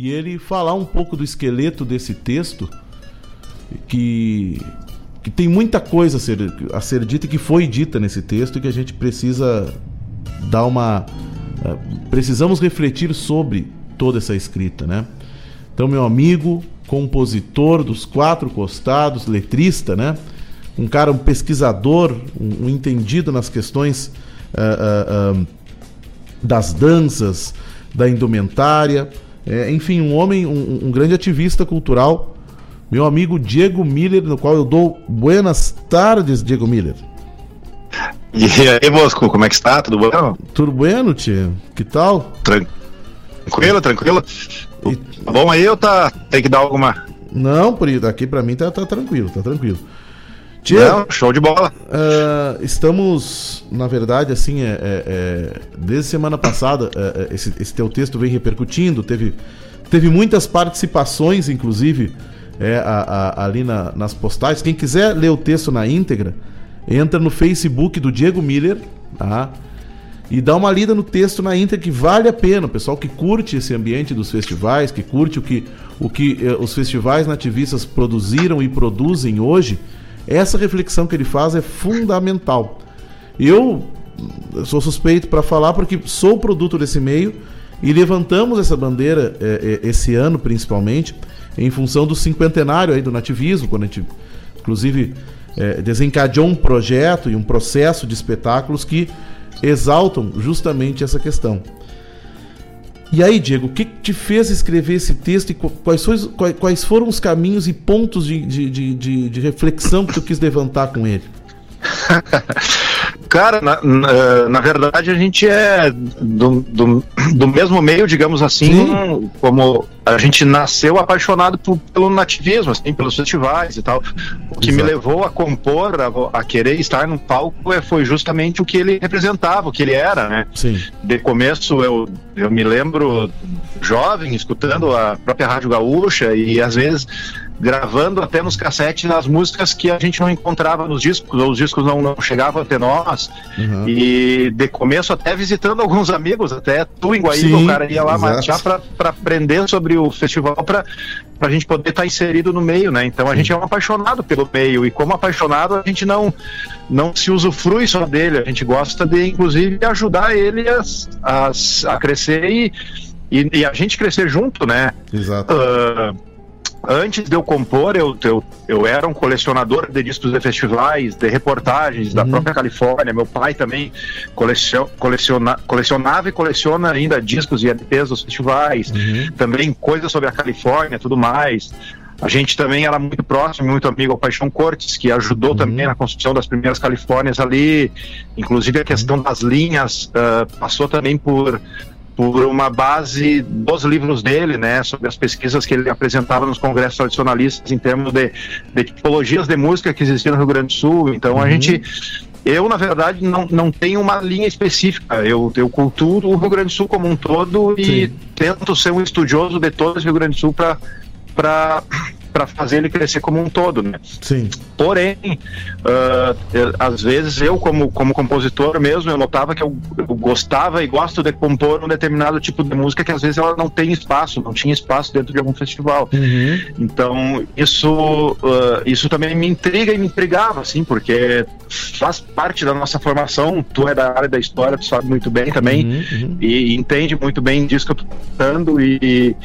e ele falar um pouco do esqueleto desse texto, que, que tem muita coisa a ser, a ser dita e que foi dita nesse texto e que a gente precisa dar uma. Eh, precisamos refletir sobre toda essa escrita, né? Então, meu amigo, compositor dos quatro costados, letrista, né? Um cara, um pesquisador, um, um entendido nas questões uh, uh, uh, das danças, da indumentária, é, enfim, um homem, um, um, grande ativista cultural, meu amigo Diego Miller, no qual eu dou buenas tardes, Diego Miller. E aí, Bosco, como é que está? Tudo bom? Tudo bueno, tia? Que tal? Tranquilo, tranquilo. E... Tá bom aí ou tá... tem que dar alguma... Não, por aqui para mim tá, tá tranquilo, tá tranquilo. Tia, Não, show de bola. Uh, estamos, na verdade, assim, é, é, é desde semana passada, é, é, esse, esse, teu texto vem repercutindo, teve, teve muitas participações, inclusive, é, a, a, ali na, nas postagens. Quem quiser ler o texto na íntegra, entra no Facebook do Diego Miller, tá? E dá uma lida no texto na íntegra que vale a pena. O pessoal que curte esse ambiente dos festivais, que curte o que, o que eh, os festivais nativistas produziram e produzem hoje, essa reflexão que ele faz é fundamental. Eu sou suspeito para falar porque sou produto desse meio e levantamos essa bandeira é, é, esse ano principalmente em função do cinquentenário aí do nativismo, quando a gente inclusive é, desencadeou um projeto e um processo de espetáculos que exaltam justamente essa questão. E aí, Diego, o que te fez escrever esse texto e quais, quais foram os caminhos e pontos de, de, de, de reflexão que tu quis levantar com ele? Cara, na, na, na, verdade a gente é do, do, do mesmo meio, digamos assim, como a gente nasceu apaixonado por, pelo nativismo, assim, pelos festivais e tal. O que Exato. me levou a compor, a, a, querer estar no palco é, foi justamente o que ele representava, o que ele era, né? Sim. De começo eu, eu me lembro jovem, escutando a própria Rádio Gaúcha e às vezes gravando até nos cassetes as músicas que a gente não encontrava nos discos, ou os discos não, não chegavam até nós. Uhum. E de começo até visitando alguns amigos, até tu em Guaíba, o cara ia lá matear para aprender sobre o festival, para a gente poder estar tá inserido no meio, né? Então a gente é um apaixonado pelo meio, e como apaixonado, a gente não, não se usufrui só dele, a gente gosta de, inclusive, ajudar ele a, a, a crescer e, e, e, a gente crescer junto, né? Exato. Uh, antes de eu compor, eu, eu, eu era um colecionador de discos de festivais, de reportagens uhum. da própria Califórnia. Meu pai também coleciona, coleciona, colecionava e coleciona ainda discos e LPs dos festivais, uhum. também coisas sobre a Califórnia tudo mais. A gente também era muito próximo, muito amigo ao Paixão Cortes, que ajudou uhum. também na construção das primeiras Califórnias ali. Inclusive a questão uhum. das linhas uh, passou também por por uma base dos livros dele, né, sobre as pesquisas que ele apresentava nos congressos tradicionalistas em termos de, de tipologias de música que existiam no Rio Grande do Sul. Então uhum. a gente eu, na verdade, não, não tenho uma linha específica. Eu, eu culturo o Rio Grande do Sul como um todo e Sim. tento ser um estudioso de todo o Rio Grande do Sul para para fazer ele crescer como um todo, né? Sim. Porém, uh, eu, às vezes eu como como compositor mesmo eu notava que eu, eu, gostava e gosto de compor um determinado tipo de música que às vezes ela não tem espaço, não tinha espaço dentro de algum festival. Uhum. Então isso uh, isso também me intriga e me intrigava, assim, porque faz parte da nossa formação. Tu é da área da história, tu sabe muito bem também uhum, uhum. E, e entende muito bem disso que eu tô cantando e e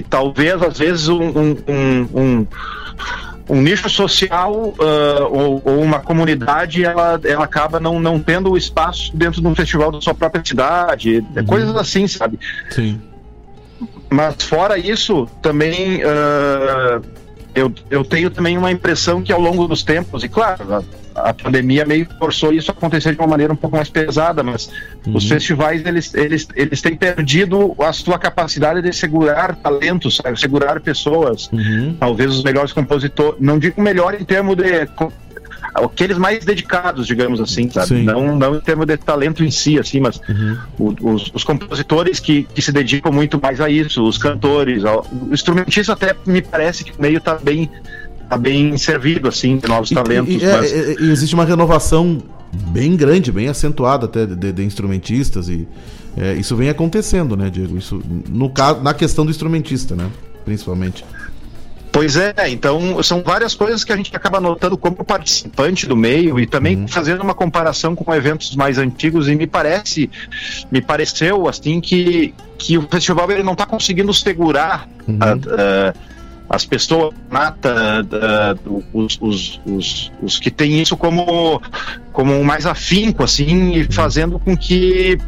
talvez às vezes um, um, um, um nicho social uh, ou, ou, uma comunidade ela, ela acaba não, não tendo espaço dentro de um festival da sua própria cidade, uhum. coisas assim, sabe? Sim. Mas fora isso, também uh, eu, eu tenho também uma impressão que ao longo dos tempos, e claro, a, a pandemia meio forçou isso a acontecer de uma maneira um pouco mais pesada, mas uhum. os festivais eles, eles, eles têm perdido a sua capacidade de segurar talentos, segurar pessoas, uhum. talvez os melhores compositores, não digo melhor em termos de aqueles mais dedicados, digamos assim, sabe? Não, não em termos de talento em si, assim, mas uhum. os, os, compositores que, que se dedicam muito mais a isso, os cantores, o instrumentista até me parece que o meio tá bem tá bem servido assim de novos talentos. E, é, mas... é, é, existe uma renovação bem grande, bem acentuada até de, de instrumentistas e é, isso vem acontecendo, né, Diego? Isso no caso na questão do instrumentista, né, principalmente. Pois é, então são várias coisas que a gente acaba notando como participante do meio e também uhum. fazendo uma comparação com eventos mais antigos e me parece, me pareceu assim que, que o festival ele não está conseguindo segurar uhum. a, a, as pessoas nata, os, os, os, os, que têm isso como, como mais afinco assim e fazendo com que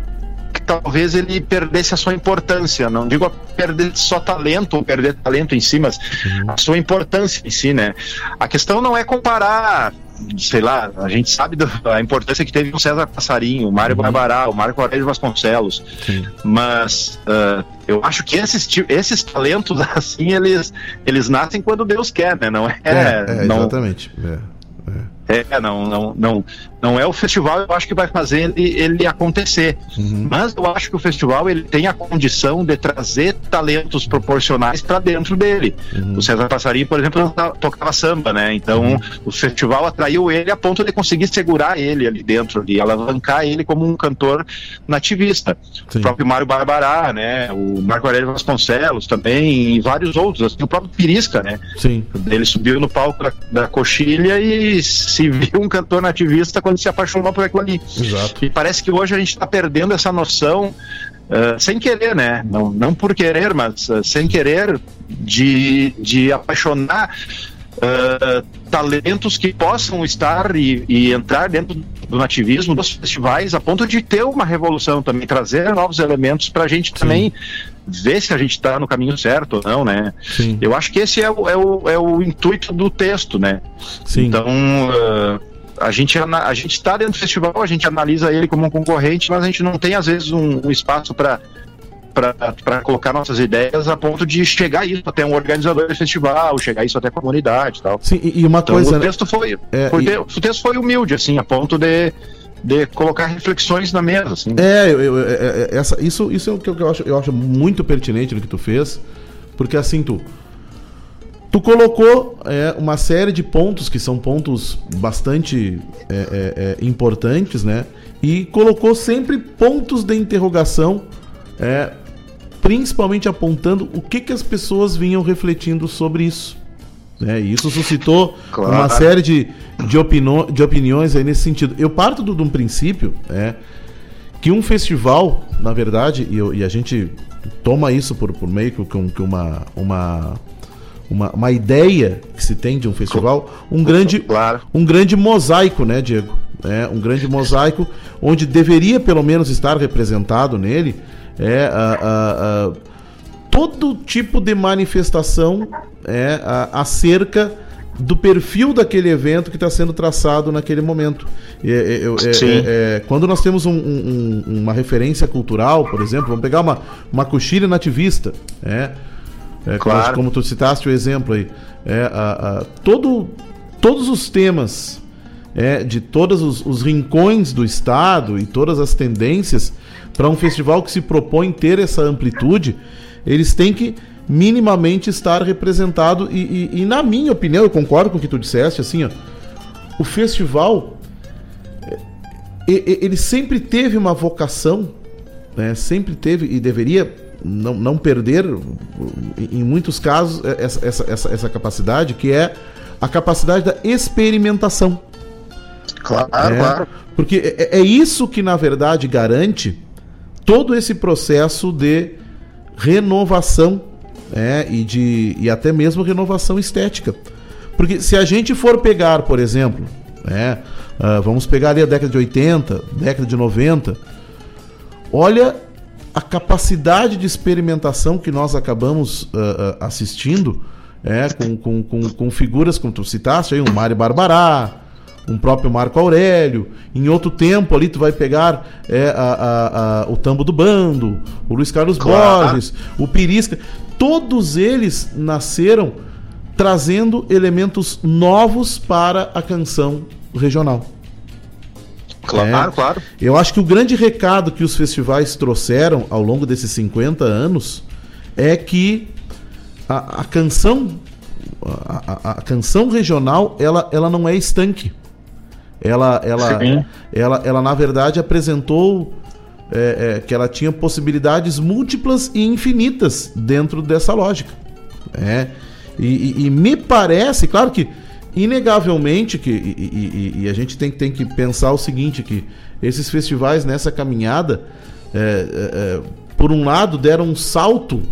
talvez ele perdesse a sua importância. Não digo a perder só talento ou perder talento em si, mas uhum. a sua importância em si, né? A questão não é comparar sei lá, a gente sabe da importância que teve o César Passarinho, o Mário uhum. Barbará, o Marco Aurélio Vasconcelos, Sim. mas uh, eu acho que esses, esses talentos assim, eles, eles nascem quando Deus quer, né? Não é, é, é não, exatamente. É, é. não, não, não, não é o festival, eu acho que vai fazer ele, ele acontecer. Uhum. Mas eu acho que o festival ele tem a condição de trazer talentos proporcionais para dentro dele. Uhum. O César Passarinho, por exemplo, tocava samba, né? Então uhum. o festival atraiu ele a ponto de conseguir segurar ele ali dentro, de alavancar ele como um cantor nativista. Sim. O próprio Mário Barbará, né? O Marco Aurélio Vasconcelos também, e vários outros. Assim, o próprio Pirisca, né? Sim. Ele subiu no palco da, da coxilha e se viu um cantor nativista quando se apaixonou por aquilo ali. Exato. E parece que hoje a gente está perdendo essa noção. Uh, sem querer, né? Não, não por querer, mas uh, sem querer de, de apaixonar uh, talentos que possam estar e, e, entrar dentro do nativismo dos festivais a ponto de ter uma revolução também, trazer novos elementos para a gente Sim. também ver se a gente está no caminho certo ou não, né? Sim. Eu acho que esse é o, é o, é o intuito do texto, né? Sim. Então a gente a gente está dentro do festival, a gente analisa ele como um concorrente, mas a gente não tem às vezes um, um espaço para para colocar nossas ideias a ponto de chegar isso até um organizador do festival, chegar isso até a comunidade, tal. Sim, e uma então, coisa. O texto foi, é, foi e... o texto foi humilde, assim, a ponto de de colocar reflexões na mesa. Assim. É, eu, eu, é, é, essa, isso, isso é o que eu acho, eu acho muito pertinente no que tu fez, porque assim, tu, Tu colocou é, uma série de pontos que são pontos bastante é, é, é, importantes, né? E colocou sempre pontos de interrogação, é, principalmente apontando o que, que as pessoas vinham refletindo sobre isso. Né? E isso suscitou claro. uma série de, de, opino, de opiniões aí nesse sentido. Eu parto de um princípio é, que um festival, na verdade, e, eu, e a gente toma isso por, por meio que, que uma, uma uma, uma ideia que se tem de um festival, um grande, claro. um grande mosaico, né, Diego? É, um grande mosaico onde deveria pelo menos estar representado nele é, a, a, a, todo tipo de manifestação é, acerca do perfil daquele evento que está sendo traçado naquele momento. É, é, é, é, quando nós temos um, um, uma referência cultural, por exemplo, vamos pegar uma, uma coxilha nativista, é, é, claro. como, como, tu citaste o exemplo aí. É, a, a, todo, todos os temas é, de todos os, os, rincões do Estado e todas as tendências para um festival que se propõe ter essa amplitude, eles têm que minimamente estar representado e, e, e, na minha opinião, eu concordo com o que tu disseste, assim, ó, o festival é, ele sempre teve uma vocação, né, sempre teve e deveria não, não perder, em muitos casos, é, essa, essa, essa, essa capacidade, que é a capacidade da experimentação. Claro, é, claro. Porque é, é, isso que, na verdade, garante todo esse processo de renovação é, e, de, e até mesmo renovação estética. Porque se a gente for pegar, por exemplo, é, uh, vamos pegar ali a década de 80, década de 90, olha a capacidade de experimentação que nós acabamos uh, assistindo é, com, com, com, com, figuras, como tu citaste, aí, um Mário Barbará, um próprio Marco Aurélio. Em outro tempo ali tu vai pegar é, a, a, a, o Tambo do Bando, o Luiz Carlos claro. Borges, o Pirisca. Todos eles nasceram trazendo elementos novos para a canção regional. Claro, é, claro. Eu acho que o grande recado que os festivais trouxeram ao longo desses 50 anos é que a, a canção a, a, a, canção regional ela, ela não é estanque. Ela, ela, ela, ela, na verdade, apresentou é, é, que ela tinha possibilidades múltiplas e infinitas dentro dessa lógica. É. E, e, e me parece, claro que, inegavelmente, que, e, e, a gente tem, tem que pensar o seguinte, que esses festivais nessa caminhada, é, é, é, por um lado, deram um salto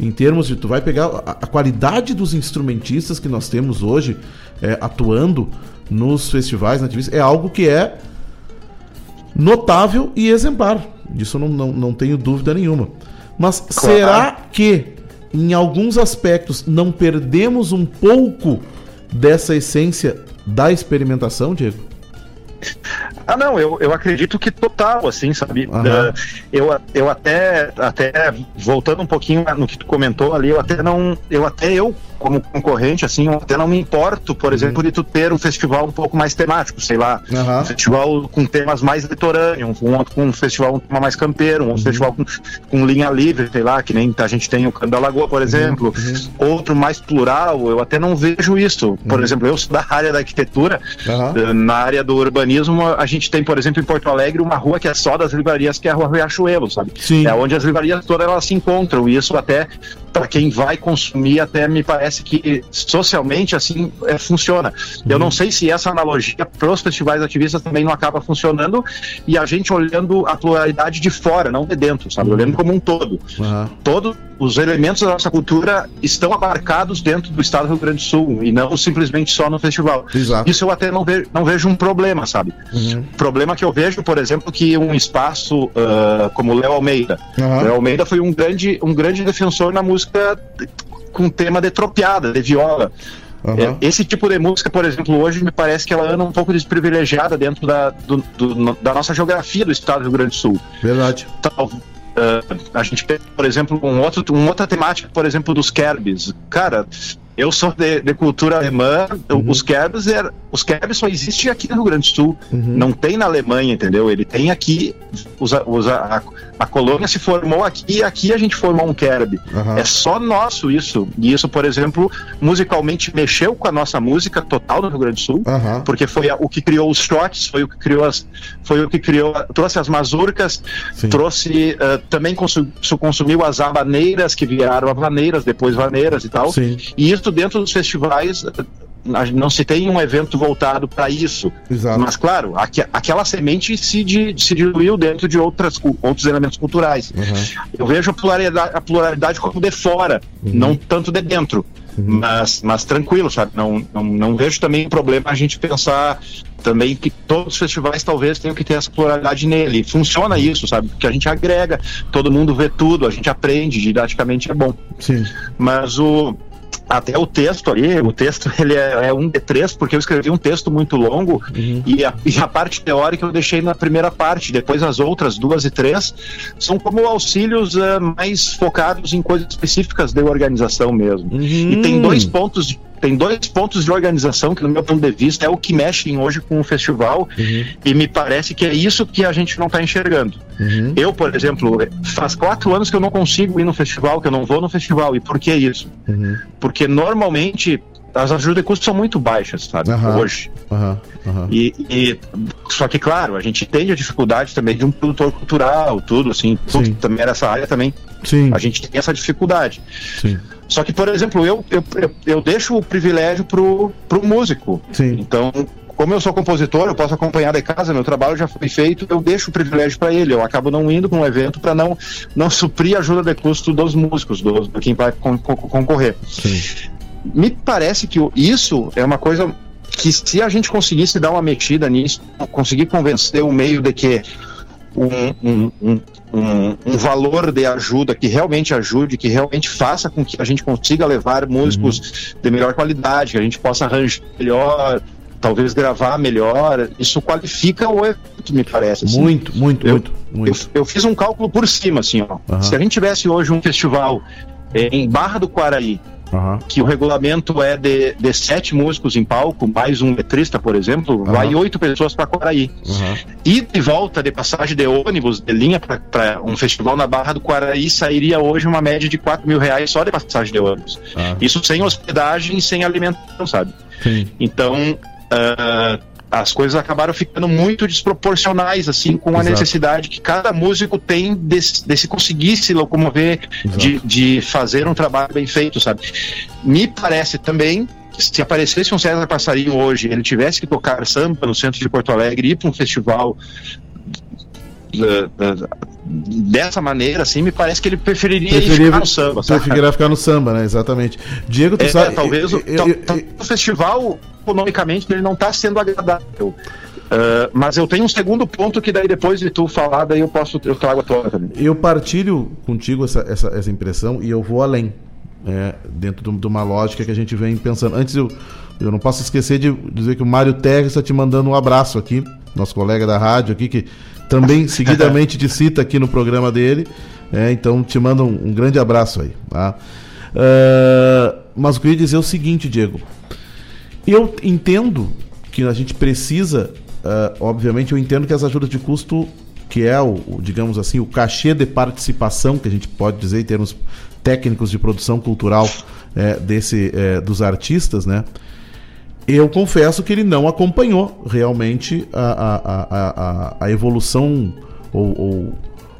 em termos de tu vai pegar a, a qualidade dos instrumentistas que nós temos hoje é, atuando nos festivais nativistas é algo que é notável e exemplar. Disso eu não, não, não tenho dúvida nenhuma. Mas claro. será que em alguns aspectos não perdemos um pouco dessa essência da experimentação, Diego? Ah, não, eu, eu acredito que total, assim, sabe? Uhum. Uh, eu, eu até, até, voltando um pouquinho no que tu comentou ali, eu até não, eu até eu como concorrente, assim, eu até não me importo, por uhum. exemplo, de tu ter um festival um pouco mais temático, sei lá, uhum. um festival com temas mais litorâneos, um outro com um festival um tema mais campeiro, um uhum. festival com, com, linha livre, sei lá, que nem a gente tem o Canto da Lagoa, por exemplo, uhum. uhum. outro mais plural, eu até não vejo isso. Por uhum. exemplo, eu sou da área da arquitetura, eh, na área do urbanismo, a gente tem, por exemplo, em Porto Alegre, uma rua que é só das livrarias, que é a Rua Riachuelo, sabe? Sim. É onde as livrarias todas elas se encontram, e isso até para quem vai consumir, até me parece que socialmente assim é, funciona. Uhum. Eu não sei se essa analogia para os festivais ativistas também não acaba funcionando e a gente olhando a pluralidade de fora, não de dentro, sabe? Uhum. Olhando como um todo. Uhum. Todo os elementos da nossa cultura estão abarcados dentro do estado do Rio Grande do Sul e não simplesmente só no festival. Exato. Isso eu até não vejo, não vejo um problema, sabe? Uhum. Problema que eu vejo, por exemplo, que um espaço uh, como Léo Almeida. Uhum. Léo Almeida foi um grande, um grande defensor na música com tema de tropiada, de viola. Uhum. Esse tipo de música, por exemplo, hoje me parece que ela anda um pouco desprivilegiada dentro da, do, do, da nossa geografia do estado do Rio Grande do Sul. Verdade. Tal, Uh, a gente tem, por exemplo, um outro, uma outra temática, por exemplo, dos Kerbis. Cara, eu sou de, de cultura alemã, uhum. os Kerbis er, os só existem aqui no Rio Grande do Sul. Uhum. Não tem na Alemanha, entendeu? Ele tem aqui. Os, os, a, a colônia se formou aqui e aqui a gente formou um Kerb. Uhum. É só nosso isso. E isso, por exemplo, musicalmente mexeu com a nossa música total no Rio Grande do Sul, porque foi a, o que criou os shots, foi o que criou as, foi o que criou, trouxe as mazurcas, Sim. trouxe uh, também consum, consumiu as habaneiras que viraram havaneiras, depois vaneiras e tal. Sim. E isso dentro dos festivais não se tem um evento voltado para isso. Exato. Mas, claro, aqu aquela semente se, di se diluiu dentro de outras, outros elementos culturais. Uhum. Eu vejo a pluralidade, a pluralidade como de fora, uhum. não tanto de dentro. Uhum. Mas, mas tranquilo, sabe? Não, não, não vejo também problema a gente pensar também que todos os festivais talvez tenham que ter essa pluralidade nele. Funciona uhum. isso, sabe? Porque a gente agrega, todo mundo vê tudo, a gente aprende, didaticamente é bom. Sim. Mas o até o texto ali, o texto ele é, é um de três, porque eu escrevi um texto muito longo uhum. e, a, e, a, parte teórica eu deixei na primeira parte, depois as outras duas e três são como auxílios uh, mais focados em coisas específicas de organização mesmo. Uhum. E tem dois pontos tem dois pontos de organização que, no meu ponto de vista, é o que mexem hoje com o festival uhum. e me parece que é isso que a gente não está enxergando. Uhum. Eu, por exemplo, faz quatro anos que eu não consigo ir no festival, que eu não vou no festival. E por que isso? Uhum. Porque normalmente as ajudas de custo são muito baixas, sabe? Uhum. Hoje. Uhum. Uhum. E, e, só que, claro, a gente tem a dificuldade também de um produtor cultural, tudo, assim, tudo, também nessa área também. Sim. A gente tem essa dificuldade. Sim. Só que, por exemplo, eu, eu, eu, deixo o privilégio pro, pro músico. Sim. Então, como eu sou compositor, eu posso acompanhar de casa, meu trabalho já foi feito, eu deixo o privilégio para ele. Eu acabo não indo para um evento para não, não suprir a ajuda de custo dos músicos, do, do quem vai con con concorrer. Sim. Me parece que isso é uma coisa que, se a gente conseguisse dar uma mexida nisso, conseguir convencer o meio de que um, um, um, um, um, valor de ajuda que realmente ajude, que realmente faça com que a gente consiga levar músicos uhum. de melhor qualidade, que a gente possa arranjar melhor, talvez gravar melhor, isso qualifica o evento, me parece. Assim. Muito, muito, eu, muito, muito. Eu, eu, fiz um cálculo por cima, assim, ó. Uhum. Se a gente tivesse hoje um festival em Barra do Quaraí, Uhum. que o regulamento é de, de sete músicos em palco, mais um letrista, por exemplo, uhum. vai oito pessoas para Quaraí. Uhum. E de volta de passagem de ônibus, de linha para um festival na Barra do Quaraí, sairia hoje uma média de quatro mil reais só de passagem de ônibus. Isso sem hospedagem e sem alimentação, sabe? Sim. Então, uh, as coisas acabaram ficando muito desproporcionais, assim, com a Exato. necessidade que cada músico tem de, de se conseguir se locomover, de, de fazer um trabalho bem feito, sabe? Me parece também se aparecesse um César Passarinho hoje, ele tivesse que tocar samba no centro de Porto Alegre, ir para um festival dessa maneira, assim, me parece que ele preferiria Preferia, ficar no samba. Preferiria ficar no samba, né? Exatamente. Diego, tu é, sabe. Talvez eu, eu, eu, o festival, economicamente, ele não está sendo agradável. Uh, mas eu tenho um segundo ponto que daí depois de tu falar, daí eu posso eu trago a tua também. Eu partilho contigo essa, essa, essa impressão e eu vou além. É, dentro de uma lógica que a gente vem pensando. Antes eu, eu não posso esquecer de dizer que o Mário Terres está te mandando um abraço aqui, nosso colega da rádio aqui, que também seguidamente te cita aqui no programa dele. É, então te mando um, um, grande abraço aí. Tá? Uh, mas eu queria dizer o seguinte, Diego. Eu entendo que a gente precisa, uh, obviamente, eu entendo que as ajudas de custo, que é o, o, digamos assim, o cachê de participação, que a gente pode dizer em termos técnicos de produção cultural é, desse, é, dos artistas, né? Eu confesso que ele não acompanhou realmente a, a, a, a evolução ou, ou,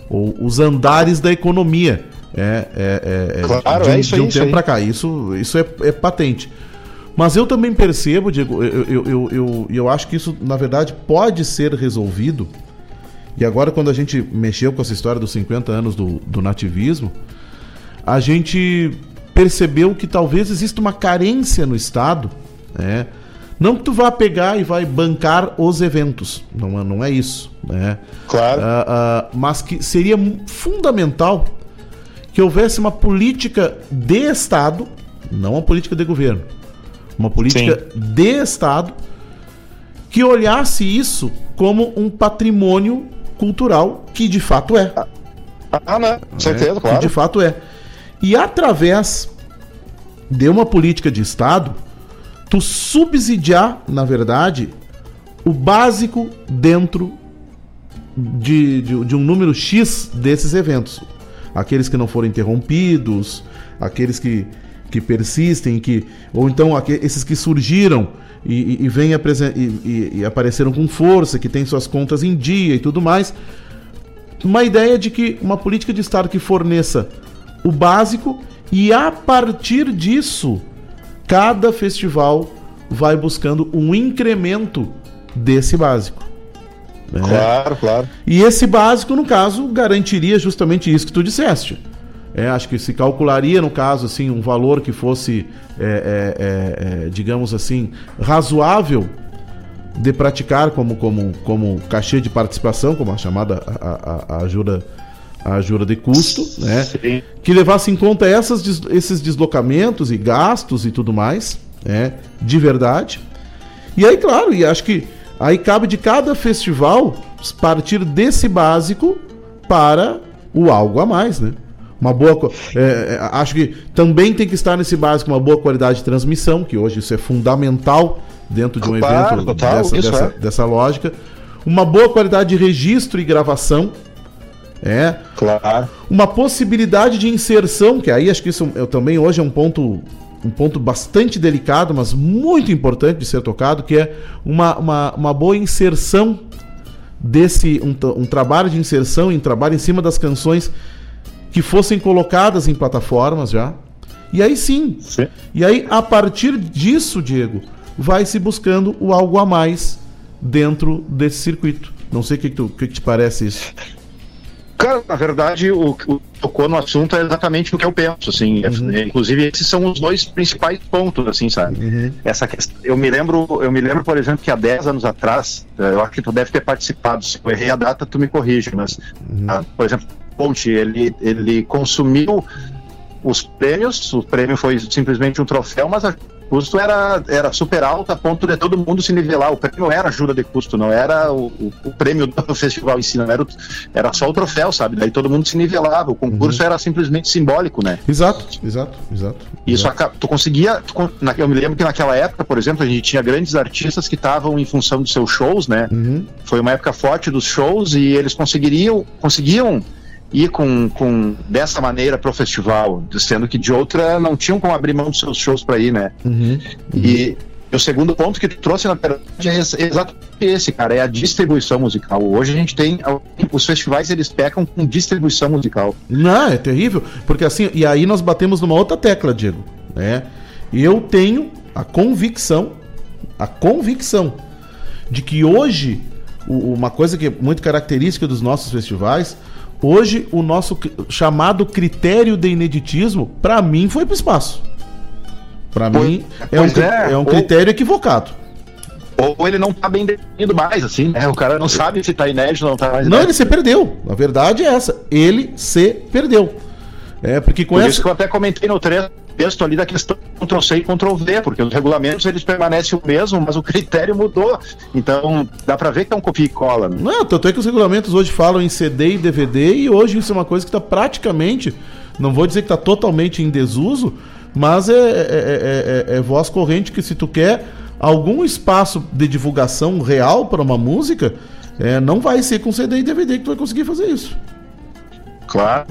ou, os andares da economia. É, é, é, é claro, de, é isso de um aí, tempo para cá. Isso, isso é, é, patente. Mas eu também percebo, Diego, eu, eu, eu, eu, eu acho que isso, na verdade, pode ser resolvido. E agora, quando a gente mexeu com essa história dos 50 anos do, do nativismo, a gente percebeu que talvez exista uma carência no Estado né, não que tu vá pegar e vai bancar os eventos, não, é, não é isso, né? Claro. Uh, uh, mas que seria fundamental que houvesse uma política de Estado, não uma política de governo, uma política Sim. de Estado que olhasse isso como um patrimônio cultural que de fato é. Ah, né? Com certeza, é, claro. Que de fato é. E através de uma política de Estado, tu subsidiar, na verdade, o básico dentro de, de, de, um número X desses eventos. Aqueles que não foram interrompidos, aqueles que, que persistem, que, ou então esses que surgiram e, e, e, vem e, e apareceram com força, que têm suas contas em dia e tudo mais. Uma ideia de que uma política de Estado que forneça o básico e a partir disso cada festival vai buscando um incremento desse básico. Né? Claro, claro. E esse básico, no caso, garantiria justamente isso que tu disseste. É, acho que se calcularia, no caso, assim, um valor que fosse, é, é, é, é digamos assim, razoável de praticar como, como, como cachê de participação, como a chamada a, a, a ajuda a ajuda de custo, né? Sim. Que levasse em conta essas, esses deslocamentos e gastos e tudo mais, né? De verdade. E aí, claro, e acho que aí cabe de cada festival partir desse básico para o algo a mais, né? Uma boa. É, é, acho que também tem que estar nesse básico uma boa qualidade de transmissão, que hoje isso é fundamental dentro de um claro, evento total, dessa, dessa, é. dessa lógica. Uma boa qualidade de registro e gravação, é. Claro. Uma possibilidade de inserção, que aí acho que isso eu, também hoje é um ponto um ponto bastante delicado, mas muito importante de ser tocado, que é uma, uma, uma boa inserção desse um, um trabalho de inserção, um trabalho em cima das canções que fossem colocadas em plataformas já. E aí sim. sim. E aí a partir disso, Diego, vai se buscando o algo a mais dentro desse circuito. Não sei o que, que, tu, que te parece isso. Cara, na verdade, o que tocou no assunto é exatamente o que eu penso, assim. Uhum. É, inclusive, esses são os dois principais pontos, assim, sabe? Uhum. Essa questão, eu me lembro, eu me lembro, por exemplo, que há 10 anos atrás, eh, eu acho que tu deve ter participado, se eu errei a data, tu me corrige, mas, uhum. ah, por exemplo, Ponte, ele, ele consumiu os prêmios, o prêmio foi simplesmente um troféu, mas a custo era, era super alto a ponto de todo mundo se nivelar. O prêmio era ajuda de custo, não era o, o, o prêmio do festival em si, não era, o, era só o troféu, sabe? Daí todo mundo se nivelava. O concurso uhum. era simplesmente simbólico, né? Exato, exato, exato. Isso exato. tu conseguia. Tu, eu me lembro que naquela época, por exemplo, a gente tinha grandes artistas que estavam em função dos seus shows, né? Uhum. Foi uma época forte dos shows e eles conseguiriam, conseguiam ir com, com dessa maneira para o festival, sendo que de outra não tinham como abrir mão dos seus shows para ir, né? Uhum. E, o segundo ponto que tu trouxe, na verdade, é exatamente esse, cara, é a distribuição musical. Hoje a gente tem. Os festivais eles pecam com distribuição musical. Não, é terrível. Porque assim, e aí nós batemos numa outra tecla, Diego. Né? Eu tenho a convicção, a convicção de que hoje, uma coisa que é muito característica dos nossos festivais, hoje o nosso chamado critério de ineditismo, para mim, foi pro espaço. Para mim, é um, é, é um critério ou, equivocado. Ou ele não tá bem definido mais, assim, né? O cara não sabe se tá inédito ou não tá mais Não, inédito. ele se perdeu. A verdade é essa. Ele se perdeu. É, porque com Por essa... isso que eu até comentei no texto ali da questão Ctrl-C e Ctrl-V, porque os regulamentos eles permanecem o mesmo, mas o critério mudou. Então, dá para ver que é um copia e cola. Né? Não, tanto é que os regulamentos hoje falam em CD e DVD, e hoje isso é uma coisa que está praticamente, não vou dizer que está totalmente em desuso, mas é, é, é, é, voz corrente que se tu quer algum espaço de divulgação real para uma música, é, não vai ser com CD e DVD que tu vai conseguir fazer isso. Claro.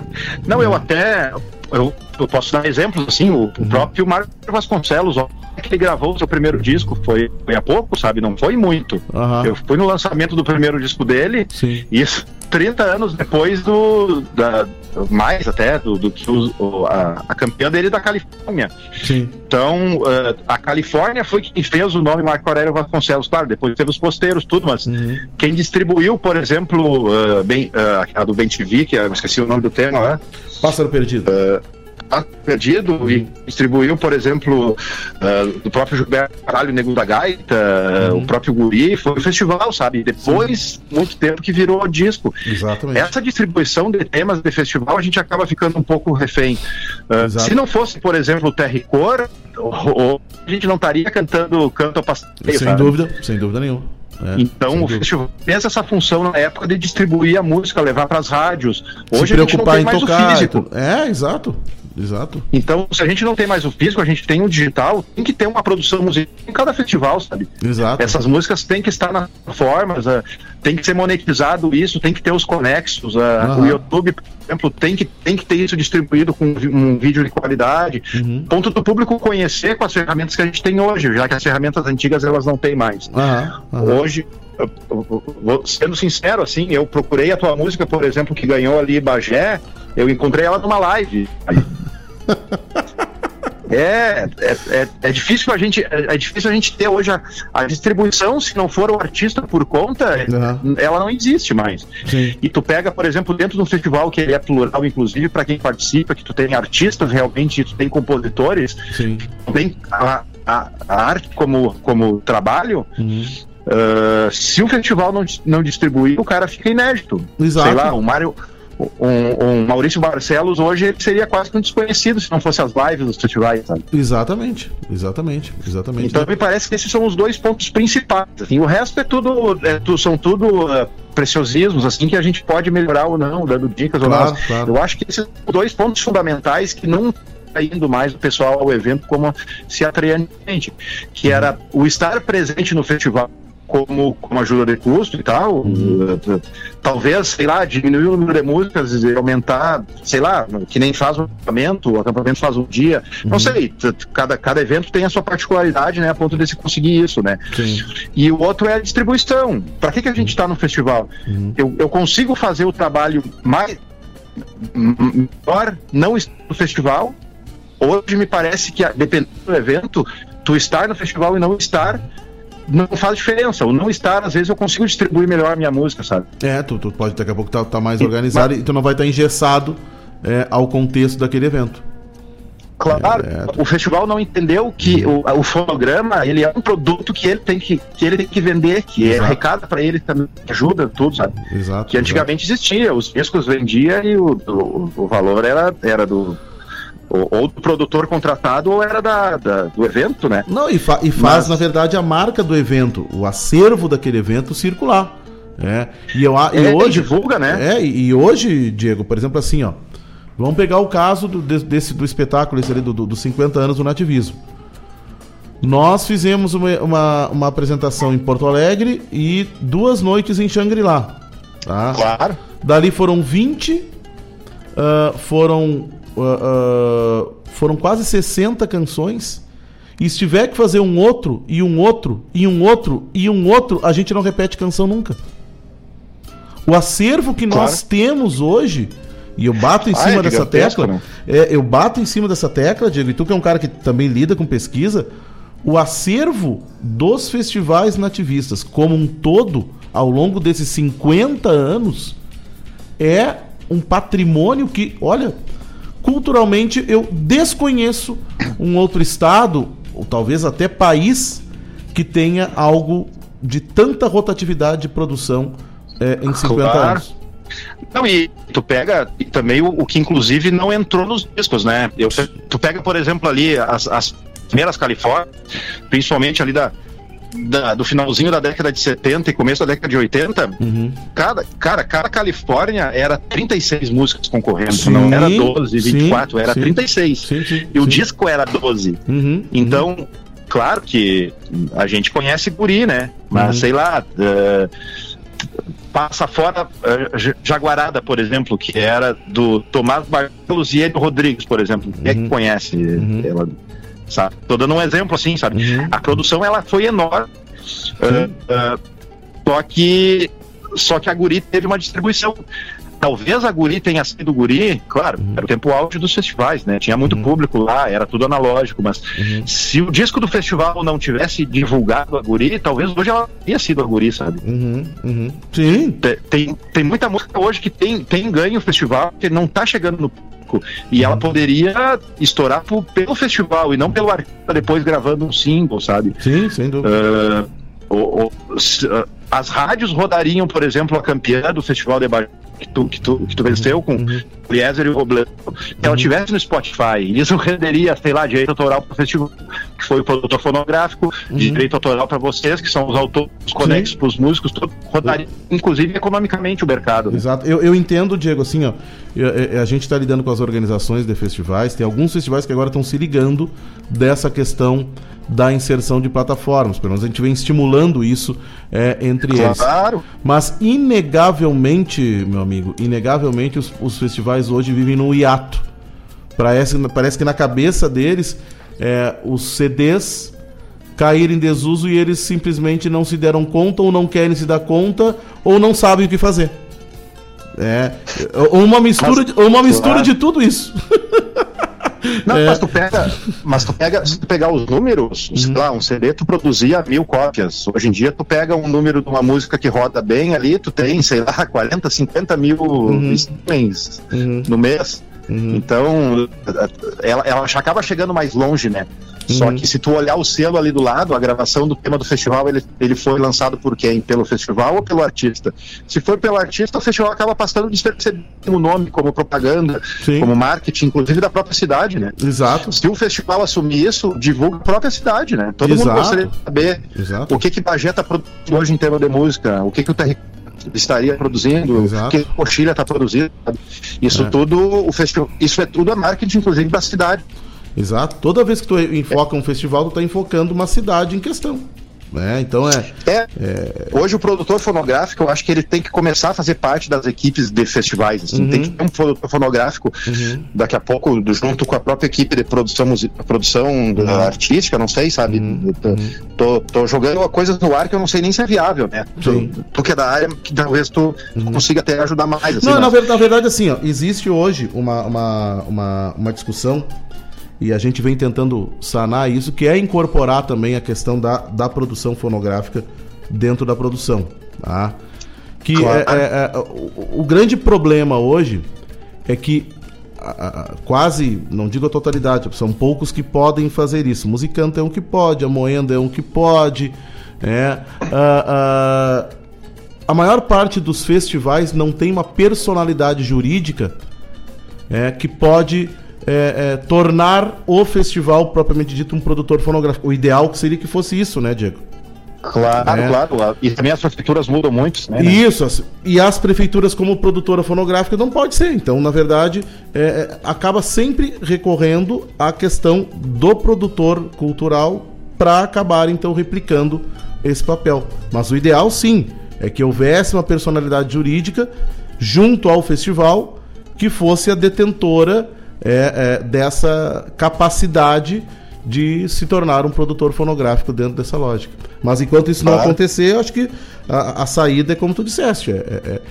Não, eu até. Eu, eu posso dar exemplos, assim, o, o próprio Mário Vasconcelos, ó, que ele gravou o seu primeiro disco foi, foi há pouco, sabe? Não foi muito. Uhum. Eu fui no lançamento do primeiro disco dele Sim. e 30 anos depois do. Da, mais até do, do que o, a, a, campeã dele da Califórnia. Sim. Então, uh, a Califórnia foi quem fez o nome Marco Aurélio Vasconcelos, claro, depois teve os posteiros, tudo, mas uhum. quem distribuiu, por exemplo, uh, bem, uh, a do Ben TV, que eu esqueci o nome do tema, né? Pássaro Perdido. Uh, perdido e distribuiu, por exemplo, uh, do próprio Gilberto Caralho, Nego da Gaita, uhum. o próprio Guri, foi um festival, sabe? Depois, Sim. muito tempo que virou disco. Exatamente. Essa distribuição de temas de festival, a gente acaba ficando um pouco refém. Uh, se não fosse, por exemplo, o Terry Cor, a gente não estaria cantando Canto ao Passeio. Sem sabe? dúvida, sem dúvida nenhuma. É, então o festival fez essa função na época de distribuir a música, levar para as rádios. Hoje Se preocupar a gente não tem em mais tocar, o físico. É, exato. Exato. Então, se a gente não tem mais o físico, a gente tem o digital, tem que ter uma produção musical em cada festival, sabe? Exato. Essas músicas têm que estar nas formas, uh, tem que ser monetizado isso, tem que ter os conexos. Uh, uhum. O YouTube, por exemplo, tem que, tem que ter isso distribuído com um vídeo de qualidade. Uhum. Ponto do público conhecer com as ferramentas que a gente tem hoje, já que as ferramentas antigas elas não têm mais. Uhum. Hoje, sendo sincero, assim, eu procurei a tua música, por exemplo, que ganhou ali Bagé, eu encontrei ela numa live. É, é, é, é, difícil a gente é, é, difícil a gente ter hoje a, a, distribuição, se não for o artista por conta, uhum. ela não existe mais. Sim. E tu pega, por exemplo, dentro de um festival que ele é plural, inclusive para quem participa, que tu tem artistas realmente, tu tem compositores, Sim. tem a, a, a, arte como, como trabalho. Uhum. Uh, se o festival não, não distribuir, o cara fica inédito. Exato. Sei lá, o Mário um, um, Maurício Barcelos hoje ele seria quase que um desconhecido se não fosse as lives dos festivais, sabe? Exatamente, exatamente, exatamente. Então me parece que esses são os dois pontos principais. Assim, o resto é tudo, é, tu, são tudo uh, preciosismos, assim, que a gente pode melhorar ou não, dando dicas claro, ou não. Claro. Eu acho que esses são dois pontos fundamentais que não tá indo mais o pessoal ao evento como se atraía gente, que era o estar presente no festival como, como ajuda de custo e tal. Uhum. Talvez, sei lá, diminuir o número de músicas e aumentar, sei lá, que nem faz o acampamento, o acampamento faz um dia. Uhum. Não sei, cada, cada evento tem a sua particularidade, né, a ponto de se conseguir isso, né? Sim. E o outro é a distribuição. Para que, que a gente está no festival? Uhum. Eu, eu consigo fazer o trabalho mais melhor não no festival. Hoje me parece que, dependendo do evento, tu estar no festival e não estar não faz diferença. O não estar, às vezes, eu consigo distribuir melhor a minha música, sabe? É, tu, tu pode daqui a pouco estar tá, tá mais organizado mas... e tu não vai estar tá engessado é, ao contexto daquele evento. Claro, é, o festival não entendeu que o, o fonograma ele é um produto que ele tem que, que ele tem que vender, que é arrecada para ele também, ajuda tudo, sabe? Exato. Que antigamente exato. existia, os discos vendia e o, o, o valor era, era do, ou, ou, do produtor contratado ou era da, da do evento, né? Não, e, fa e faz, Mas... na verdade, a marca do evento, o acervo daquele evento circular. É. E, eu, e é, hoje. divulga, né? É, e, hoje, Diego, por exemplo, assim, ó. Vamos pegar o caso do, desse, do espetáculo esse ali, do, dos 50 anos do nativismo. Nós fizemos uma, uma, uma, apresentação em Porto Alegre e duas noites em Xangri-Lá. Tá? Claro. Dali foram 20, uh, ah, foram uh, uh, foram quase 60 canções E se tiver que fazer um outro, e um outro, e um outro, e um outro, a gente não repete canção nunca. O acervo que claro. nós temos hoje, e eu bato em ah, cima é dessa tecla, né? é, eu bato em cima dessa tecla, Diego, e tu que é um cara que também lida com pesquisa, o acervo dos festivais nativistas como um todo, ao longo desses 50 anos, é um patrimônio que, olha, culturalmente eu desconheço um outro estado ou talvez até país que tenha algo de tanta rotatividade de produção é, em 50 claro. anos. Não, e tu pega e também o, o, que inclusive não entrou nos discos, né? Eu, tu pega, por exemplo, ali as, as primeiras Califórnia, principalmente ali da, da, do finalzinho da década de 70 e começo da década de 80, uhum. cada, cara, cada Califórnia era 36 músicas concorrendo, sim, não era 12, 24, sim, era sim, 36. Sim, e o disco era 12. Uhum, então, uhum. claro que a gente conhece Guri, né? Mas uhum. sei lá. Uh, passa fora uh, Jaguarada, por exemplo, que era do Tomás Barcelos e Edu Rodrigues, por exemplo. Quem é que uhum. conhece uhum. ela? Sabe? Tô dando um exemplo assim, sabe? Uhum. A produção ela foi enorme. Uh, uh, só que só que a Guri teve uma distribuição. Talvez a Guri tenha sido Guri, claro, uhum. era o tempo auge dos festivais, né? Tinha muito uhum. público lá, era tudo analógico, mas uhum. se o disco do festival não tivesse divulgado a Guri, talvez hoje ela teria sido a Guri, sabe? Uhum. Uhum. Sim. Tem, tem, tem, muita música hoje que tem, tem ganho o festival, que não tá chegando no e ela poderia estourar por, pelo festival e não pelo artista depois gravando um single, sabe? Sim, sem dúvida. Uh, as rádios rodariam, por exemplo, a campeã do Festival de Baixo que tu, que tu, que tu venceu com uhum. o Eliezer e o Robledo, se ela uhum. tivesse no Spotify, isso renderia, sei lá, direito autoral para o festival, que foi o produtor fonográfico, uhum. direito autoral para vocês, que são os autores conexos para os músicos, tudo, rodaria, inclusive economicamente, o mercado. Exato. Eu, eu entendo, Diego, assim, ó, a gente está lidando com as organizações de festivais, tem alguns festivais que agora estão se ligando dessa questão da inserção de plataformas. Pelo menos a gente vem estimulando isso é, entre claro. eles. Claro. Mas, inegavelmente, meu amigo, inegavelmente os, os festivais hoje vivem no hiato. Parece, parece que na cabeça deles é, os CDs caíram em desuso e eles simplesmente não se deram conta ou não querem se dar conta ou não sabem o que fazer. É, ou uma mistura, Mas, de, uma mistura claro. de tudo isso. Não, é... mas tu pega, mas tu pega, se tu pegar os números, uhum. sei lá, um CD tu produzia mil cópias. Hoje em dia tu pega um número de uma música que roda bem ali, tu tem, sei lá, 40, 50 mil uhum. streamings uhum. no mês. Uhum. Então, ela, ela acaba chegando mais longe, né? Só uhum. que se tu olhar o selo ali do lado, a gravação do tema do festival, ele, ele foi lançado por quem? Pelo festival ou pelo artista? Se for pelo artista, o festival acaba passando despercebido o nome como propaganda, Sim. como marketing, inclusive da própria cidade, né? Exato. Se o festival assumir isso, divulga a própria cidade, né? Todo Exato. mundo gostaria de saber Exato. o que que Bagé está produzindo hoje em tema de música, o que que o território estaria produzindo, Exato. que a Coxilha está produzindo. Isso é. tudo, o festival, isso é tudo a marketing, inclusive, da cidade. Exato. Toda vez que tu enfoca um festival, tu está enfocando uma cidade em questão. Né? Então é, é, é, Hoje o produtor fonográfico, eu acho que ele tem que começar a fazer parte das equipes de festivais. Assim. Uhum. Tem que ter um produtor fonográfico uhum. daqui a pouco, junto com a própria equipe de produção, produção uhum. artística, não sei, sabe? Uhum. Tô, tô, jogando coisas no ar que eu não sei nem se é viável, né? Tu, tu, que é da área, que talvez tu uhum. consiga até ajudar mais. Assim, não, na, na verdade, assim, ó, existe hoje uma, uma, uma, uma discussão e a gente vem tentando sanar isso, que é incorporar também a questão da, da produção fonográfica dentro da produção. Tá? Que claro. é, é, é, o, o, grande problema hoje é que a, a, quase, não digo a totalidade, são poucos que podem fazer isso. Musicante é um que pode, a Moenda é um que pode. É, a, a maior parte dos festivais não tem uma personalidade jurídica é, que pode é, é, tornar o festival propriamente dito um produtor fonográfico. O ideal seria que fosse isso, né, Diego? Claro, é. claro. E também as prefeituras mudam muito, né? Isso, e as prefeituras como produtora fonográfica não pode ser. Então, na verdade, é, é, acaba sempre recorrendo à questão do produtor cultural para acabar, então, replicando esse papel. Mas o ideal, sim, é que houvesse uma personalidade jurídica junto ao festival que fosse a detentora é, é, dessa capacidade de se tornar um produtor fonográfico dentro dessa lógica. Mas enquanto isso não acontecer, eu acho que a, a saída é como tu disseste, é, é-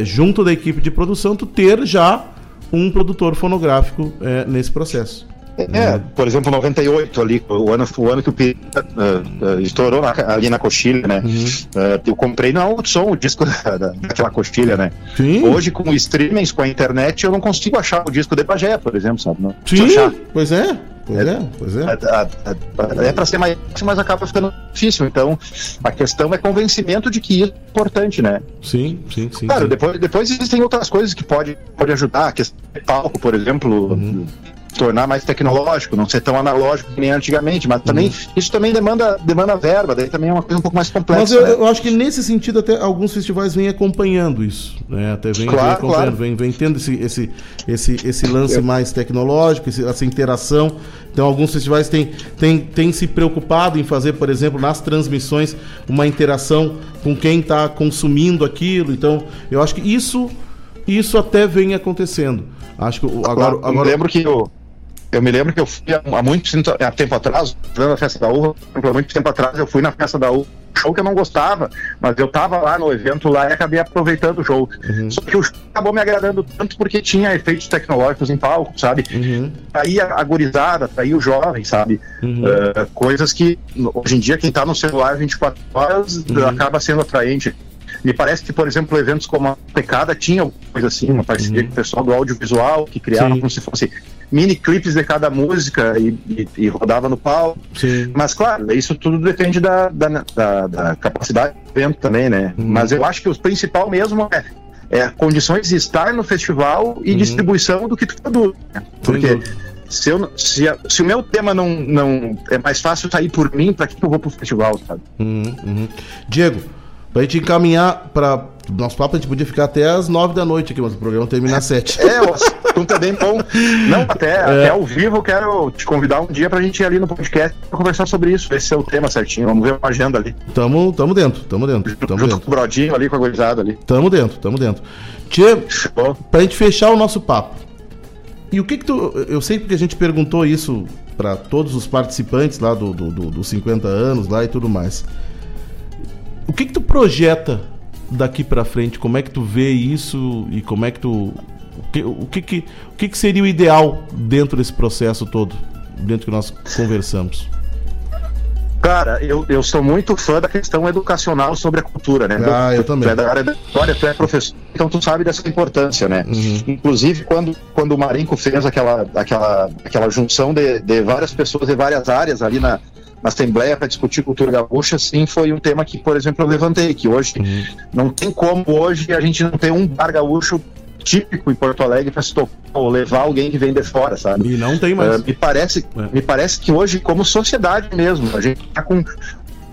é junto da equipe de produção tu ter já um produtor fonográfico é, nesse processo. É, por exemplo, 98 ali, o ano, o ano que o Pirata uh, uh, estourou na- ali na coxilha, né? Uh, eu comprei na Hudson o disco da, da- daquela coxilha, né? Sim. Hoje, com streamings, com a internet, eu não consigo achar o disco de Bagé, por exemplo, sabe? Não Sim, achar. pois é, pois é, pois é. A- a- a- É para ser mais fácil, mas acaba ficando difícil. Então, a questão é convencimento de que isso é importante, né? Sim, sim, sim. Claro, sim. depois, depois existem outras coisas que pode, pode ajudar. A questão de palco, por exemplo, Uhum. Tornar mais tecnológico, não ser tão analógico que nem antigamente, mas também isso também demanda, demanda verba, daí também é uma coisa um pouco mais complexa. Mas eu, né? eu acho que nesse sentido até alguns festivais vêm acompanhando isso, né? Até vem, Claro, vem acompanhando, claro. vem, vem tendo esse, esse, esse, esse lance mais tecnológico, essa interação. Então alguns festivais têm, têm, têm se preocupado em fazer, por exemplo, nas transmissões, uma interação com quem está consumindo aquilo. Então, eu acho que isso, isso até vem acontecendo. Acho que o- agora, eu agora lembro que eu, eu me lembro que eu fui há, há muito tempo- há tempo atrás, na festa da uva, há muito tempo atrás eu fui na festa da uva, show que eu não gostava, mas eu tava lá no evento lá e acabei aproveitando o show. Uhum. Só que o show acabou me agradando tanto porque tinha efeitos tecnológicos em palco, sabe? Uhum, Traía a gurizada, traía o jovem, sabe? uhum. Uh, coisas que hoje em dia quem tá no celular 24 horas Uhum. acaba sendo atraente. Me parece que, por exemplo, eventos como a Pecada tinha alguma coisa assim, uma parceria Uhum. com o pessoal do audiovisual, que criava Sim. como se fosse mini clipes de cada música e, e- e rodava no palco. Sim. Mas, claro, isso tudo depende da, da, da- da capacidade do evento também, né? Uhum. Mas eu acho que o principal mesmo é, é condições de estar no festival e Uhum. distribuição do que tu produz. né? Porque se, eu, se, a- se o meu tema não, não é mais fácil sair por mim, pra que eu vou pro festival, sabe? Uhum, uhum. Diego, pra gente encaminhar para nosso papo, a gente podia ficar até as nove da noite aqui, mas o programa termina às sete. É, o assunto é bem bom. Não, até, até ao vivo eu quero te convidar um dia pra gente ir ali no podcast pra conversar sobre isso, esse é o tema certinho. Vamos ver uma agenda ali. Tamo, tamo dentro, tamo dentro, tamo Junto dentro. com o Brodinho ali, com a ali. Tamo dentro, tamo dentro. Tchê, Show. pra gente fechar o nosso papo. E o que que tu. Eu sei porque a gente perguntou isso pra todos os participantes lá do, do, do- dos 50 anos lá e tudo mais. O que que tu projeta daqui pra frente? Como é que tu vê isso e como é que tu. O que, que, o que, que seria o ideal dentro desse processo todo? Dentro que nós conversamos. Cara, eu, eu sou muito fã da questão educacional sobre a cultura, né? Ah, eu também. Tu é da área da história, tu é professor, então tu sabe dessa importância, né? Uhum. Inclusive, quando, quando o Marinco fez aquela, aquela, aquela junção de, de várias pessoas de várias áreas ali na, na Assembleia para discutir cultura gaúcha, sim, foi um tema que, por exemplo, eu levantei, que hoje Uhum. não tem como hoje a gente não ter um bar gaúcho típico em Porto Alegre para se tocar ou levar alguém que vem de fora, sabe? E não tem Uh, mais. me, parece, É. me parece que hoje, como sociedade mesmo, a gente está com.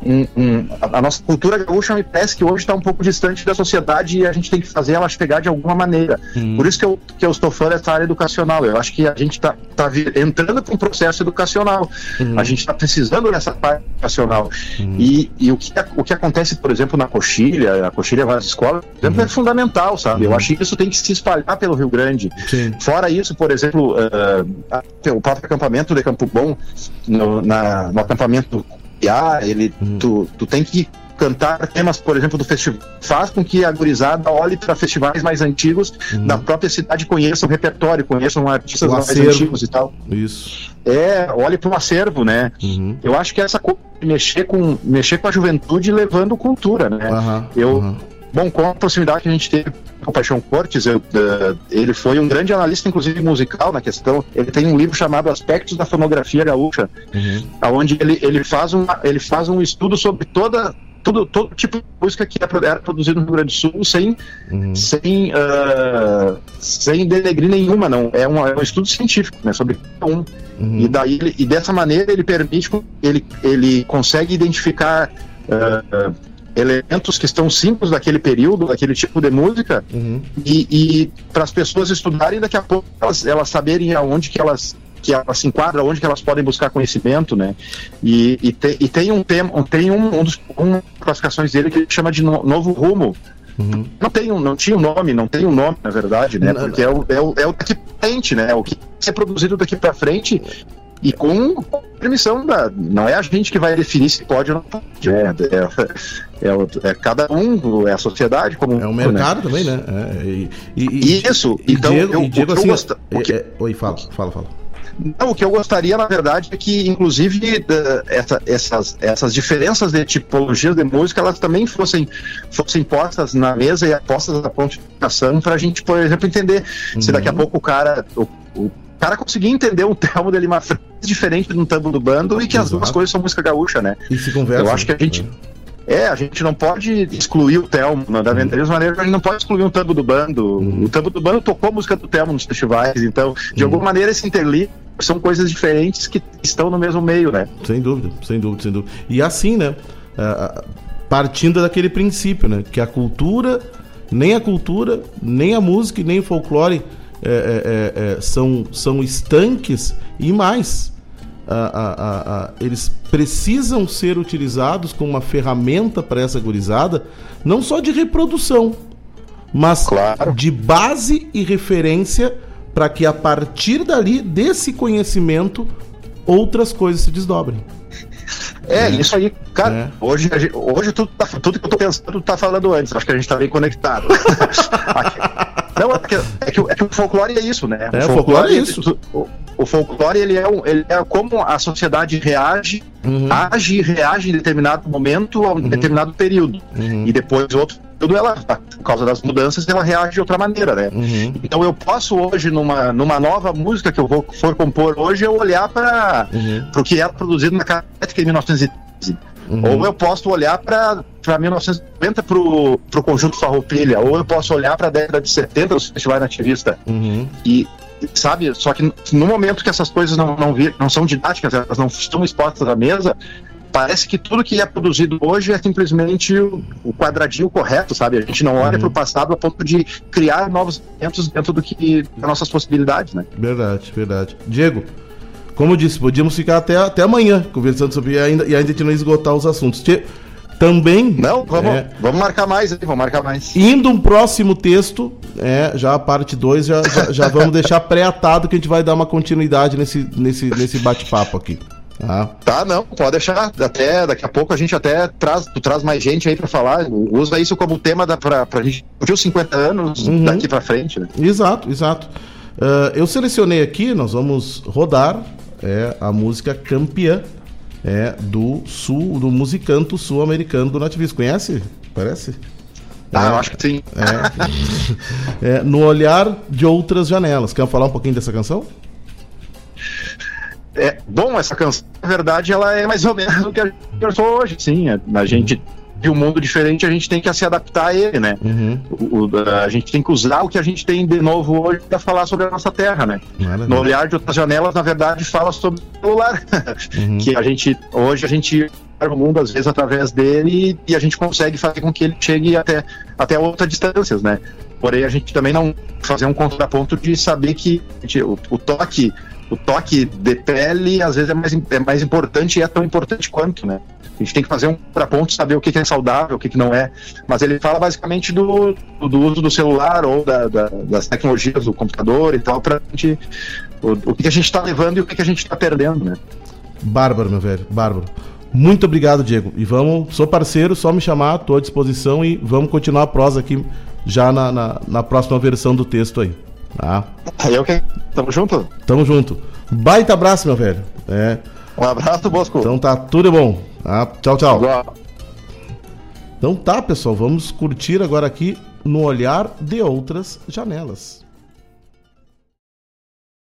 Um- um- a, a nossa cultura gaúcha me parece que hoje está um pouco distante da sociedade e a gente tem que fazer ela chegar de alguma maneira. Uhum. Por isso que eu, que eu estou fã dessa área educacional. Eu acho que a gente está tá vi- entrando para um processo educacional. Uhum. A gente está precisando dessa parte educacional. Uhum. E, e o, que, o que acontece, por exemplo, na Coxilha, a Coxilha várias escolas, por exemplo, é fundamental, sabe? Eu acho que isso tem que se espalhar pelo Rio Grande. Sim. Fora isso, por exemplo, ah, o próprio acampamento de Campo Bom, no, na- no acampamento IA, ele, Uhum. tu, tu tem que cantar temas, por exemplo, do festival. Faz com que a gurizada olhe para festivais mais antigos Uhum. da própria cidade, conheçam o repertório, conheçam artistas O mais antigos e tal. Isso. É, olhe para um acervo, né? Uhum. Eu acho que essa coisa de mexer com, mexer com a juventude levando cultura, né? Aham, Eu-. Bom, com a proximidade que a gente teve o Paixão Cortes, eu, eh, ele foi um grande analista, inclusive musical, na questão. Ele tem um livro chamado Aspectos da Fonografia Gaúcha, Uhum. onde ele, ele, faz um, ele faz um estudo sobre toda. Todo, todo tipo de música que era era produzido no Rio Grande do Sul sem, Uhum. sem, ah, sem denegrir nenhuma, não. É um, é um estudo científico, né, sobre cada um. Uhum. E, daí ele- e dessa maneira ele permite, ele, ele consegue identificar ah, elementos que estão simples daquele período, daquele tipo de música, Uhum. e, e para as pessoas estudarem daqui a pouco elas, elas saberem aonde que elas que elas se enquadram, onde que elas podem buscar conhecimento, né? E, e, te- e tem um tema, tem um, um dos das classificações dele que ele chama de no- novo rumo. Uhum. Não tem um, não tinha um nome, não tem um nome, na verdade, né? Não, Porque é o, é o, é o daqui pra frente, né? É o que ser produzido daqui para frente e com permissão da. Não é a gente que vai definir se pode ou não pode. É, é, é, é cada um, é a sociedade como. É o mercado né? também, né? É, e, e, Isso, e então. Diego, eu, Diego, assim, gosto, que... É, oi, fala, fala, fala. Não, o que eu gostaria, na verdade, é que, inclusive, essa, essas, essas diferenças de tipologias de música, elas também fossem, fossem postas na mesa e postas na pontificação para a gente, por exemplo, entender uhum. se daqui a pouco o cara, o, o cara conseguir entender um termo dele uma frase diferente de um tambo do bando e que Exato. as duas coisas são música gaúcha, né? E se conversa. Eu acho que a gente. É. é, a gente não pode excluir o Telmo, né? da uhum. mesma maneira que a gente não pode excluir um tambo do bando. Uhum. O tambo do bando tocou a música do Telmo nos festivais, então, de uhum. alguma maneira, esse interliga são coisas diferentes que estão no mesmo meio, né? Sem dúvida, sem dúvida, sem dúvida. E assim, né? partindo daquele princípio, né? Que a cultura, nem a cultura, nem a música, nem o folclore é, é, é, é, são, são estanques e mais. Eles precisam ser utilizados como uma ferramenta para essa gurizada, não só de reprodução, mas claro. de base e referência para que a partir dali, desse conhecimento, outras coisas se desdobrem. É, é, isso aí, cara. É. Hoje, hoje tudo, tá, tudo que eu tô pensando, tu tá falando antes. Acho que a gente tá bem conectado. Não, é que, é, que, é que, o folclore é isso, né? É, o folclore, é isso. O, o, folclore, ele é, um, ele é como a sociedade reage, uhum. age e reage em determinado momento, a um uhum. determinado período. Uhum. E depois outro período, ela, por causa das mudanças, ela reage de outra maneira, né? Uhum. Então eu posso hoje, numa, numa nova música que eu vou for compor hoje, eu olhar para uhum. o que era produzido na Catética em 1913. Uhum. Ou eu posso olhar para 1990 para o conjunto Farroupilha, ou eu posso olhar para a década de 70 dos festivais nativistas. Uhum. E, sabe, só que no momento que essas coisas não, não, vir, não são didáticas, elas não estão expostas à mesa, parece que tudo que é produzido hoje é simplesmente o, o quadradinho correto, sabe? A gente não olha uhum. para o passado a ponto de criar novos eventos dentro do que das nossas possibilidades, né? Verdade, verdade. Diego, como disse, podíamos ficar até, até amanhã conversando sobre e ainda, e ainda a gente não esgotar os assuntos. Também. Não, vamos, é, vamos marcar mais, vamos marcar mais. Indo um próximo texto, é, já a parte 2, já, já, já, vamos deixar pré-atado que a gente vai dar uma continuidade nesse, nesse, nesse bate-papo aqui. Tá? tá, não, pode deixar. Até daqui a pouco a gente até traz, tu traz mais gente aí para falar. Usa isso como tema da, pra, pra gente os 50 anos uhum. daqui para frente, né? Exato, exato. Uh, eu selecionei aqui, nós vamos rodar é, a música campeã é, do sul, do musicanto sul-americano do nativismo. Conhece? Parece? Ah, é, eu acho que sim. É, é, no olhar de outras janelas. Quer falar um pouquinho dessa canção? É, bom, essa canção, na verdade, ela é mais ou menos o que a gente pensou hoje, sim. A gente de um mundo diferente, a gente tem que se adaptar a ele, né? Uhum. O, o, a gente tem que usar o que a gente tem de novo hoje para falar sobre a nossa terra, né? No olhar de outras janelas, na verdade, fala sobre o celular, uhum. que a gente hoje a gente o mundo às vezes através dele e a gente consegue fazer com que ele chegue até até outras distâncias, né? Porém, a gente também não fazer um contraponto de saber que gente, o, o toque o toque de pele às vezes é mais, é mais importante e é tão importante quanto, né? A gente tem que fazer um contraponto, saber o que, é saudável, o que, não é. Mas ele fala basicamente do, do uso do celular ou da, da, das tecnologias do computador e tal, para gente. O, o que a gente está levando e o que a gente está perdendo, né? Bárbaro, meu velho, bárbaro. Muito obrigado, Diego. E vamos, sou parceiro, só me chamar, estou à disposição e vamos continuar a prosa aqui já na, na, na próxima versão do texto aí. Tá? Aí eu que. Tamo junto? Tamo junto. Baita abraço, meu velho. É. Um abraço, Bosco. Então tá tudo bom. Tá? Tchau, tchau. Igual. Então tá, pessoal, vamos curtir agora aqui no olhar de outras janelas.